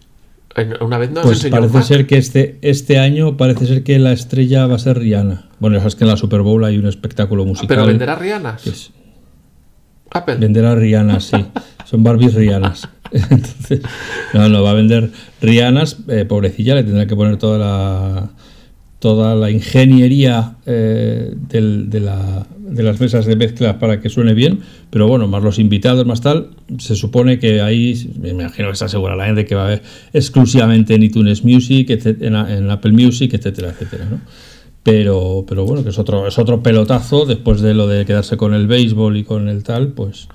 Una vez nos pues parece ser que este, este año parece ser que la estrella va a ser Rihanna. Bueno, sabes que en la Super Bowl hay un espectáculo musical. ¿Pero venderá Rihanna? Apple. Venderá Rihanna, sí. Son Barbies Rihannas. Entonces, no, no, va a vender Rihannas, eh, pobrecilla, le tendrá que poner toda la toda la ingeniería eh, de, las mesas de mezcla para que suene bien, pero bueno, más los invitados, más tal, se supone que ahí, me imagino que está segura la gente que va a ver exclusivamente en iTunes Music, en, Apple Music, etcétera, etcétera, ¿no? Pero, pero bueno, que es otro, es otro pelotazo después de lo de quedarse con el béisbol y con el tal, pues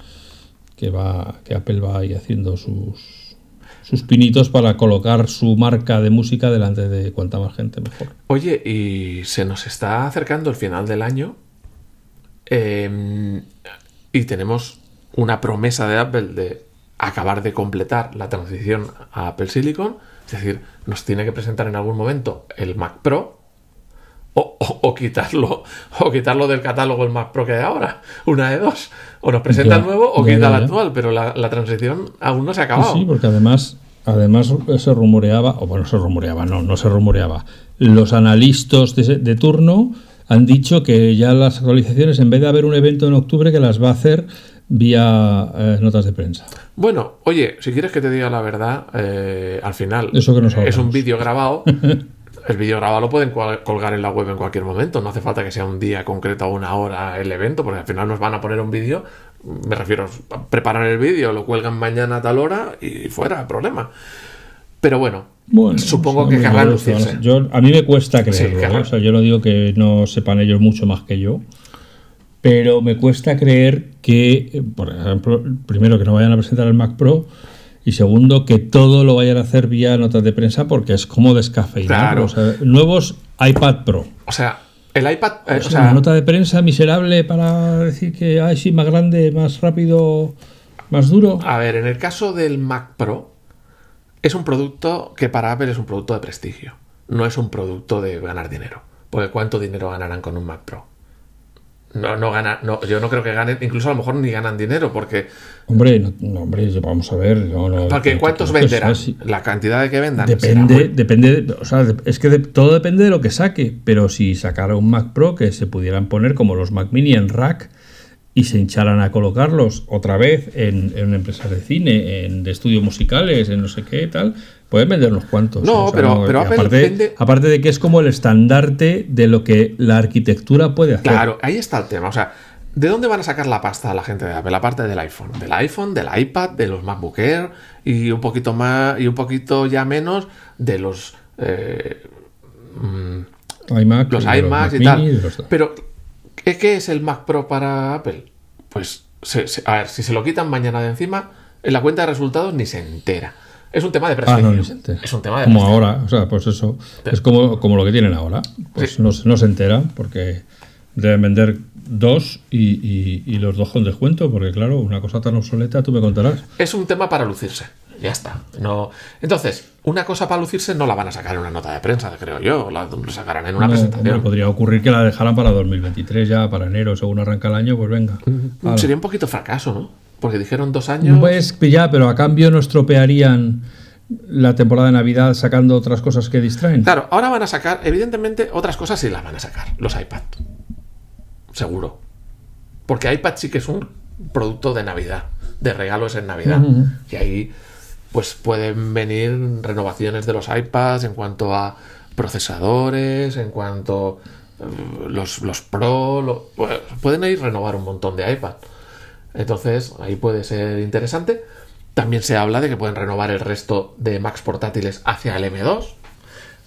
que va que Apple va ahí haciendo sus sus pinitos para colocar su marca de música delante de cuanta más gente mejor. Oye, y se nos está acercando el final del año em, y tenemos una promesa de Apple de acabar de completar la transición a Apple Silicon, es decir, nos tiene que presentar en algún momento el Mac Pro o, quitarlo o quitarlo del catálogo el Mac Pro que hay ahora. Una de dos. O nos presenta el nuevo o quita el actual, pero la, transición aún no se ha acabado. Sí, porque además, además se rumoreaba, o bueno, se rumoreaba, no, no se rumoreaba. Los analistas de, turno han dicho que ya las actualizaciones, en vez de haber un evento en octubre, que las va a hacer vía eh, notas de prensa. Bueno, oye, si quieres que te diga la verdad, eh, al final Eso que es un vídeo grabado el vídeo grabado lo pueden colgar en la web en cualquier momento. No hace falta que sea un día concreto o una hora el evento, porque al final nos van a poner un vídeo. Me refiero a preparar el vídeo, lo cuelgan mañana a tal hora y fuera, problema. Pero bueno, supongo que querrán lucirse. Yo, a mí me cuesta creerlo. ¿eh? o sea, yo no digo que no sepan ellos mucho más que yo. Pero me cuesta creer que, por ejemplo, primero que no vayan a presentar el Mac Pro y segundo, que todo lo vayan a hacer vía notas de prensa porque es como descafeinar. nuevos iPad Pro. O sea, el iPad. Eh, o, sea, una nota de prensa miserable para decir que ay, sí, más grande, más rápido, más duro. A ver, en el caso del Mac Pro, es un producto que para Apple es un producto de prestigio. No es un producto de ganar dinero. Porque ¿cuánto dinero ganarán con un Mac Pro? No, no gana, no, yo no creo que ganen, incluso a lo mejor ni ganan dinero, porque. Hombre, no, no, hombre, vamos a ver. Porque que- ¿cuántos venderán? La cantidad de que vendan. Depende, muy- depende, de- o sea, es que de- todo depende de lo que saque, pero si sacara un Mac Pro que se pudieran poner como los Mac Mini en rack y se hincharan a colocarlos otra vez en, en empresas de cine, en de estudios musicales, en no sé qué tal, pueden vender unos cuantos. No, pero- pero Apple aparte, vende- aparte de que es como el estandarte de lo que la arquitectura puede hacer. Claro, ahí está el tema. O sea, ¿de dónde van a sacar la pasta la gente de Apple? La parte del iPhone. Del iPhone, del iPad, de los MacBook Air y un poquito más y un poquito ya menos de los. eh, mm, iMac, los iMacs Mac y tal. los- Pero, ¿qué, qué es el Mac Pro para Apple? Pues, se- se- a ver, si se lo quitan mañana de encima, en la cuenta de resultados ni se entera. Es un tema de Ah, prestigio. no, entera. Es un tema de Como prestigio. ahora, o sea, pues eso. Es como, como lo que tienen ahora. Pues Sí. no, se- no se enteran porque deben vender dos y, y- y los dos con descuento, porque claro, una cosa tan obsoleta, tú me contarás. Es un tema para lucirse. Ya está. No... Entonces, una cosa para lucirse no la van a sacar en una nota de prensa, creo yo. La sacarán en una No, presentación. podría ocurrir que la dejaran para 2023 ya, para enero, según arranca el año, pues venga. Sería un poquito fracaso, ¿no? Porque dijeron dos años. Pues ya, pero a cambio no estropearían la temporada de Navidad sacando otras cosas que distraen. Claro, ahora van a sacar, evidentemente, otras cosas sí las van a sacar. Los iPad. Seguro. Porque iPad sí que es un producto de Navidad. De regalos en Navidad. Y ahí, pues pueden venir renovaciones de los iPads en cuanto a procesadores, en cuanto eh, los, los Pro. lo- bueno, pueden ir renovar un montón de iPad. Entonces, ahí puede ser interesante. También se habla de que pueden renovar el resto de Macs portátiles hacia el M2.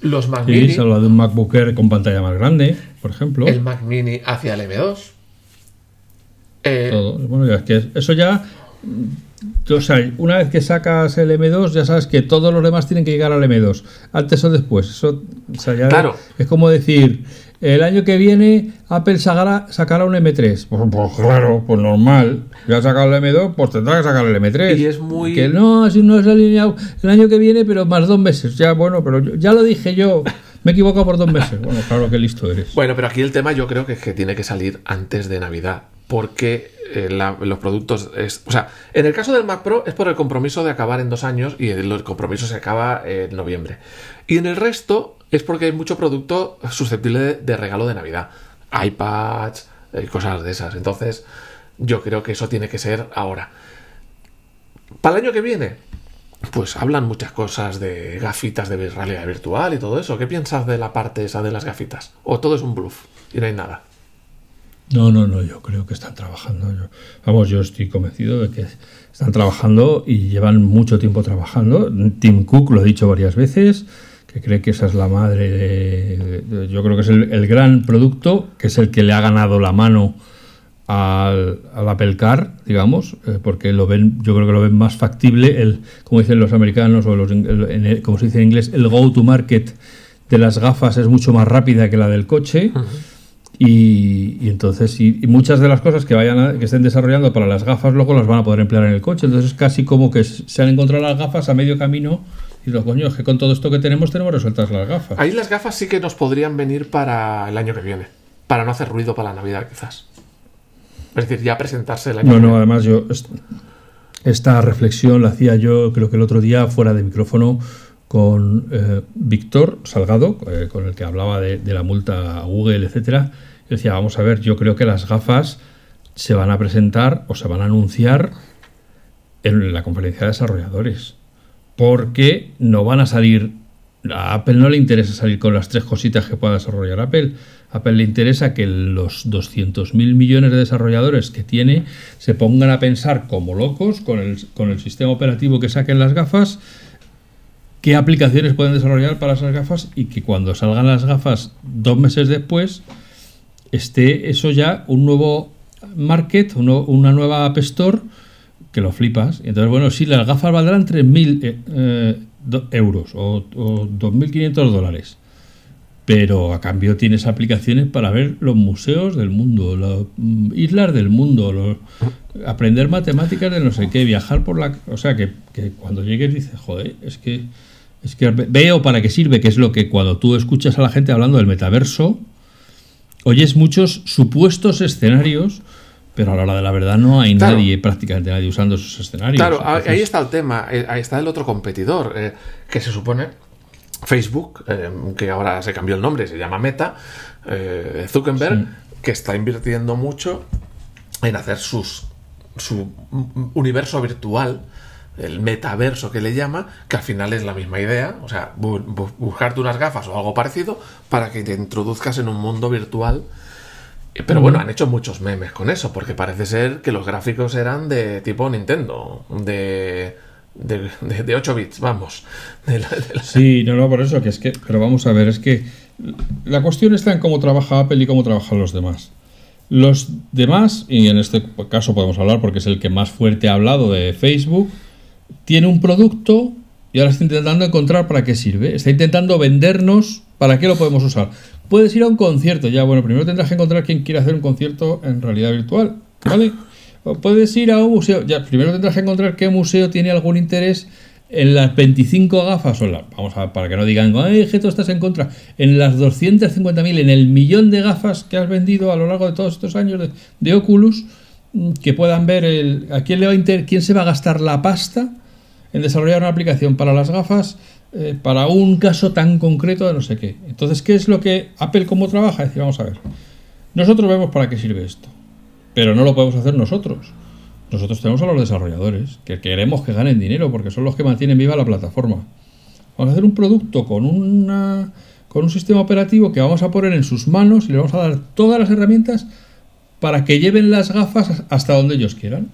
Los Mac Sí, Mini, se habla de un MacBook Air con pantalla más grande, por ejemplo. el Mac Mini hacia el M2. Eh, Todo. Bueno, ya es que eso ya. O sea, una vez que sacas el M2, ya sabes que todos los demás tienen que llegar al M2, antes o después. Eso, o sea, ya Claro. es como decir, el año que viene Apple sacará, sacará un M3. Pues, pues claro, pues normal. Ya ha sacado el M2, pues tendrá que sacar el M3. Y es muy- Que no, así no es alineado el año que viene, pero más dos meses. Ya, bueno, pero yo- ya lo dije yo. Me he equivocado por dos meses. Bueno, claro que listo eres. Bueno, pero aquí el tema yo creo que es que tiene que salir antes de Navidad. Porque eh, los productos. Es, o sea, en el caso del Mac Pro es por el compromiso de acabar en dos años y el, el compromiso se acaba en noviembre. Y en el resto es porque hay mucho producto susceptible de, de regalo de Navidad. iPads, eh, cosas de esas. Entonces, yo creo que eso tiene que ser ahora. Para el año que viene, pues hablan muchas cosas de gafitas de realidad virtual y todo eso. ¿Qué piensas de la parte esa de las gafitas? ¿O todo es un bluff y no hay nada? No, no, no, yo creo que están trabajando. Vamos, yo estoy convencido de que están trabajando y llevan mucho tiempo trabajando. Tim Cook lo ha dicho varias veces, que cree que esa es la madre de... yo creo que es el, gran producto, que es el que le ha ganado la mano al, Apple Car, digamos, eh, porque lo ven, yo creo que lo ven más factible, el, como dicen los americanos, o los, como se dice en inglés, el go-to-market de las gafas es mucho más rápida que la del coche. Y, y entonces, y, y muchas de las cosas que vayan a- que estén desarrollando para las gafas, luego las van a poder emplear en el coche. Entonces, es casi como que se han encontrado las gafas a medio camino. Y los coño, es que con todo esto que tenemos, tenemos resueltas las gafas. Ahí las gafas sí que nos podrían venir para el año que viene. Para no hacer ruido para la Navidad, quizás. Es decir, ya presentarse el año No, que no, viene. además yo est- esta reflexión la hacía yo creo que el otro día fuera de micrófono con eh, Víctor Salgado, eh, con el que hablaba de, de la multa a Google, etcétera. Decía, vamos a ver, yo creo que las gafas se van a presentar o se van a anunciar en la conferencia de desarrolladores. Porque no van a salir. A Apple no le interesa salir con las tres cositas que pueda desarrollar Apple. A Apple le interesa que los 200.000 millones de desarrolladores que tiene se pongan a pensar como locos con el, con el sistema operativo que saquen las gafas, qué aplicaciones pueden desarrollar para esas gafas y que cuando salgan las gafas dos meses después esté eso ya un nuevo market, una nueva App que lo flipas. Entonces, bueno, sí, las gafas valdrán 3.000 eh, eh, euros o, o 2.500 dólares. Pero a cambio tienes aplicaciones para ver los museos del mundo, las mm, islas del mundo, aprender matemáticas de no sé qué, viajar por la... O sea, que, que cuando llegues dices, joder, es que, es que veo para qué sirve, que es lo que cuando tú escuchas a la gente hablando del metaverso, oyes muchos supuestos escenarios, pero a la hora de la verdad no hay Claro. nadie, prácticamente nadie usando esos escenarios. Claro, ahí- Entonces, ahí está el tema, eh, ahí está el otro competidor, eh, que se supone Facebook, eh, que ahora se cambió el nombre, se llama Meta, eh, Zuckerberg, que está invirtiendo mucho en hacer sus, su universo virtual, el metaverso que le llama, que al final es la misma idea, o sea, bu- bu- buscarte unas gafas o algo parecido para que te introduzcas en un mundo virtual. Eh, Pero bueno, han hecho muchos memes con eso, porque parece ser que los gráficos eran de tipo Nintendo, de, de, de- de 8 bits, vamos. De la- de la- Sí, no, no, por eso, que es que, pero vamos a ver, es que la cuestión está en cómo trabaja Apple y cómo trabajan los demás. Los demás, y en este caso podemos hablar porque es el que más fuerte ha hablado de Facebook, tiene un producto y ahora está intentando encontrar para qué sirve. Está intentando vendernos para qué lo podemos usar. Puedes ir a un concierto, ya, bueno, primero tendrás que encontrar quién quiere hacer un concierto en realidad virtual, ¿vale? O puedes ir a un museo, ya, primero tendrás que encontrar qué museo tiene algún interés en las 25 gafas, o vamos a para que no digan, ay, tú estás en contra, en las 250.000, en el millón de gafas que has vendido a lo largo de todos estos años de, de Oculus, que puedan ver el, a quién le va a inter- quién se va a gastar la pasta en desarrollar una aplicación para las gafas eh, para un caso tan concreto de no sé qué. Entonces, ¿qué es lo que Apple cómo trabaja? Es decir, vamos a ver. Nosotros vemos para qué sirve esto, pero no lo podemos hacer nosotros. Nosotros tenemos a los desarrolladores, que queremos que ganen dinero porque son los que mantienen viva la plataforma. Vamos a hacer un producto con, una, con un sistema operativo que vamos a poner en sus manos y le vamos a dar todas las herramientas para que lleven las gafas hasta donde ellos quieran.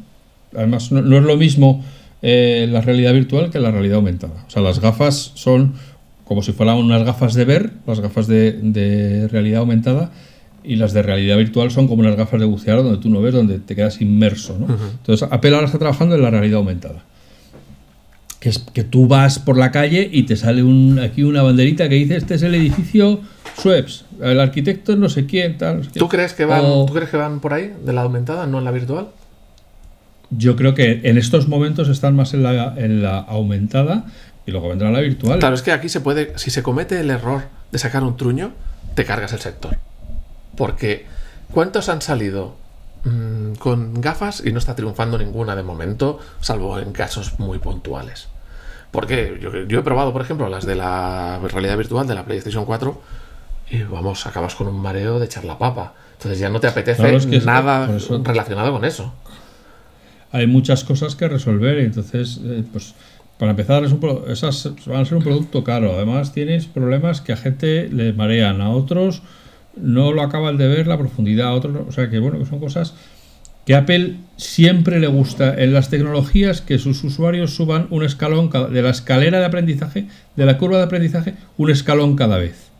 Además, no, no es lo mismo eh, la realidad virtual que la realidad aumentada. O sea, las gafas son como si fueran unas gafas de ver, las gafas de, de realidad aumentada, y las de realidad virtual son como unas gafas de bucear donde tú no ves, donde te quedas inmerso. ¿no? Entonces, Apple ahora está trabajando en la realidad aumentada. Que es que tú vas por la calle y te sale un, aquí una banderita que dice este es el edificio Schweppes, el arquitecto no sé quién, tal. no sé qué". ¿Tú crees, que van, O- ¿Tú crees que van por ahí, de la aumentada, no en la virtual? Yo creo que en estos momentos están más en la, en la aumentada y luego vendrá la virtual. Claro, es que aquí se puede, si se comete el error de sacar un truño, te cargas el sector. Porque, ¿cuántos han salido mm, con gafas y no está triunfando ninguna de momento, salvo en casos muy puntuales? Porque yo, yo he probado, por ejemplo, las de la realidad virtual de la PlayStation 4 y vamos, acabas con un mareo de echar la papa. Entonces ya no te apetece Claro, es que es- nada relacionado con eso. Hay muchas cosas que resolver, entonces, eh, pues para empezar, es un pro- esas van a ser un producto caro. Además, tienes problemas que a gente le marean, a otros no lo acaban de ver la profundidad, otros no. O sea que, bueno, que son cosas que Apple siempre le gusta en las tecnologías que sus usuarios suban un escalón de la escalera de aprendizaje, de la curva de aprendizaje, un escalón cada vez.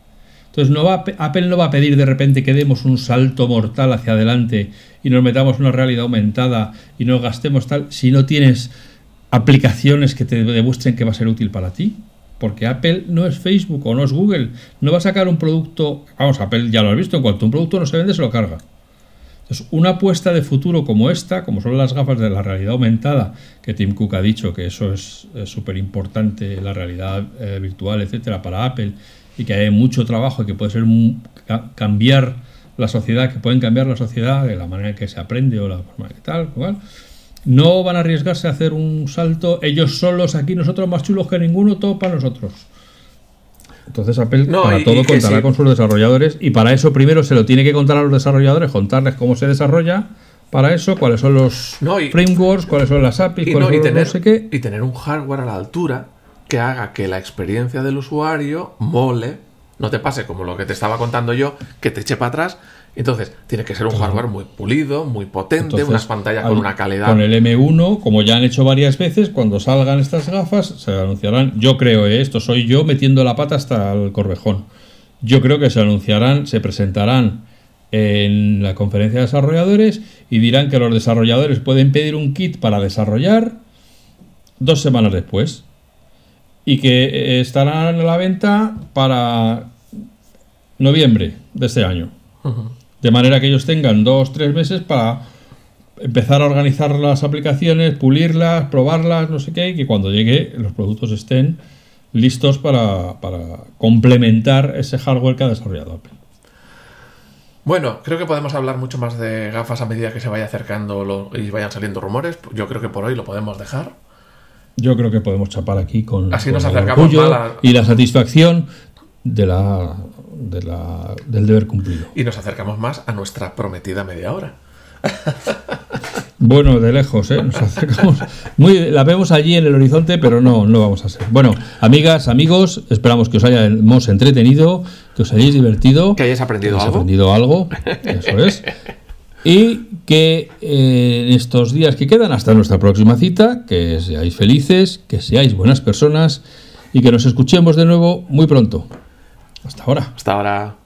Entonces no va, Apple no va a pedir de repente que demos un salto mortal hacia adelante y nos metamos una realidad aumentada y nos gastemos tal si no tienes aplicaciones que te demuestren que va a ser útil para ti. Porque Apple no es Facebook o no es Google. No va a sacar un producto. Vamos, Apple ya lo has visto. En cuanto un producto no se vende, se lo carga. Entonces, una apuesta de futuro como esta, como son las gafas de la realidad aumentada, que Tim Cook ha dicho que eso es súper importante, la realidad eh, virtual, etcétera, para Apple, y que hay mucho trabajo y que puede ser un- ca- cambiar la sociedad, que pueden cambiar la sociedad de la manera en que se aprende o la forma que tal, cual. No van a arriesgarse a hacer un salto ellos solos aquí, nosotros más chulos que ninguno, todo para nosotros. Entonces Apple No, para y- todo y contará sí. con sus desarrolladores y para eso primero se lo tiene que contar a los desarrolladores, contarles cómo se desarrolla, para eso cuáles son los No, y- frameworks, cuáles son las APIs, cuáles no, son los tener, no sé qué. y tener un hardware a la altura que haga que la experiencia del usuario mole, no te pase como lo que te estaba contando yo, que te eche para atrás. Entonces, tiene que ser un hardware muy pulido, muy potente, Entonces, unas pantallas al- con una calidad. Con el M1, como ya han hecho varias veces, cuando salgan estas gafas, se anunciarán. Yo creo, eh, esto soy yo metiendo la pata hasta el corvejón. Yo creo que se anunciarán, se presentarán en la conferencia de desarrolladores y dirán que los desarrolladores pueden pedir un kit para desarrollar dos semanas después y que eh, estarán a la venta para noviembre de este año. De manera que ellos tengan dos, tres meses para empezar a organizar las aplicaciones, pulirlas, probarlas, no sé qué, y que cuando llegue los productos estén listos para, para complementar ese hardware que ha desarrollado Apple. Bueno, creo que podemos hablar mucho más de gafas a medida que se vaya acercando lo- y vayan saliendo rumores. Yo creo que por hoy lo podemos dejar. Yo creo que podemos chapar aquí con, Así con nos el acercamos orgullo y la satisfacción de la, de la- del deber cumplido. Y nos acercamos más a nuestra prometida media hora. Bueno, de lejos, ¿eh? Nos acercamos. Muy, la vemos allí en el horizonte, pero no, no vamos a ser. Bueno, amigas, amigos, esperamos que os hayamos entretenido, que os hayáis divertido. Que hayáis aprendido algo. aprendido algo, eso es. Y que eh, en estos días que quedan hasta nuestra próxima cita, que seáis felices, que seáis buenas personas y que nos escuchemos de nuevo muy pronto. Hasta ahora. Hasta ahora.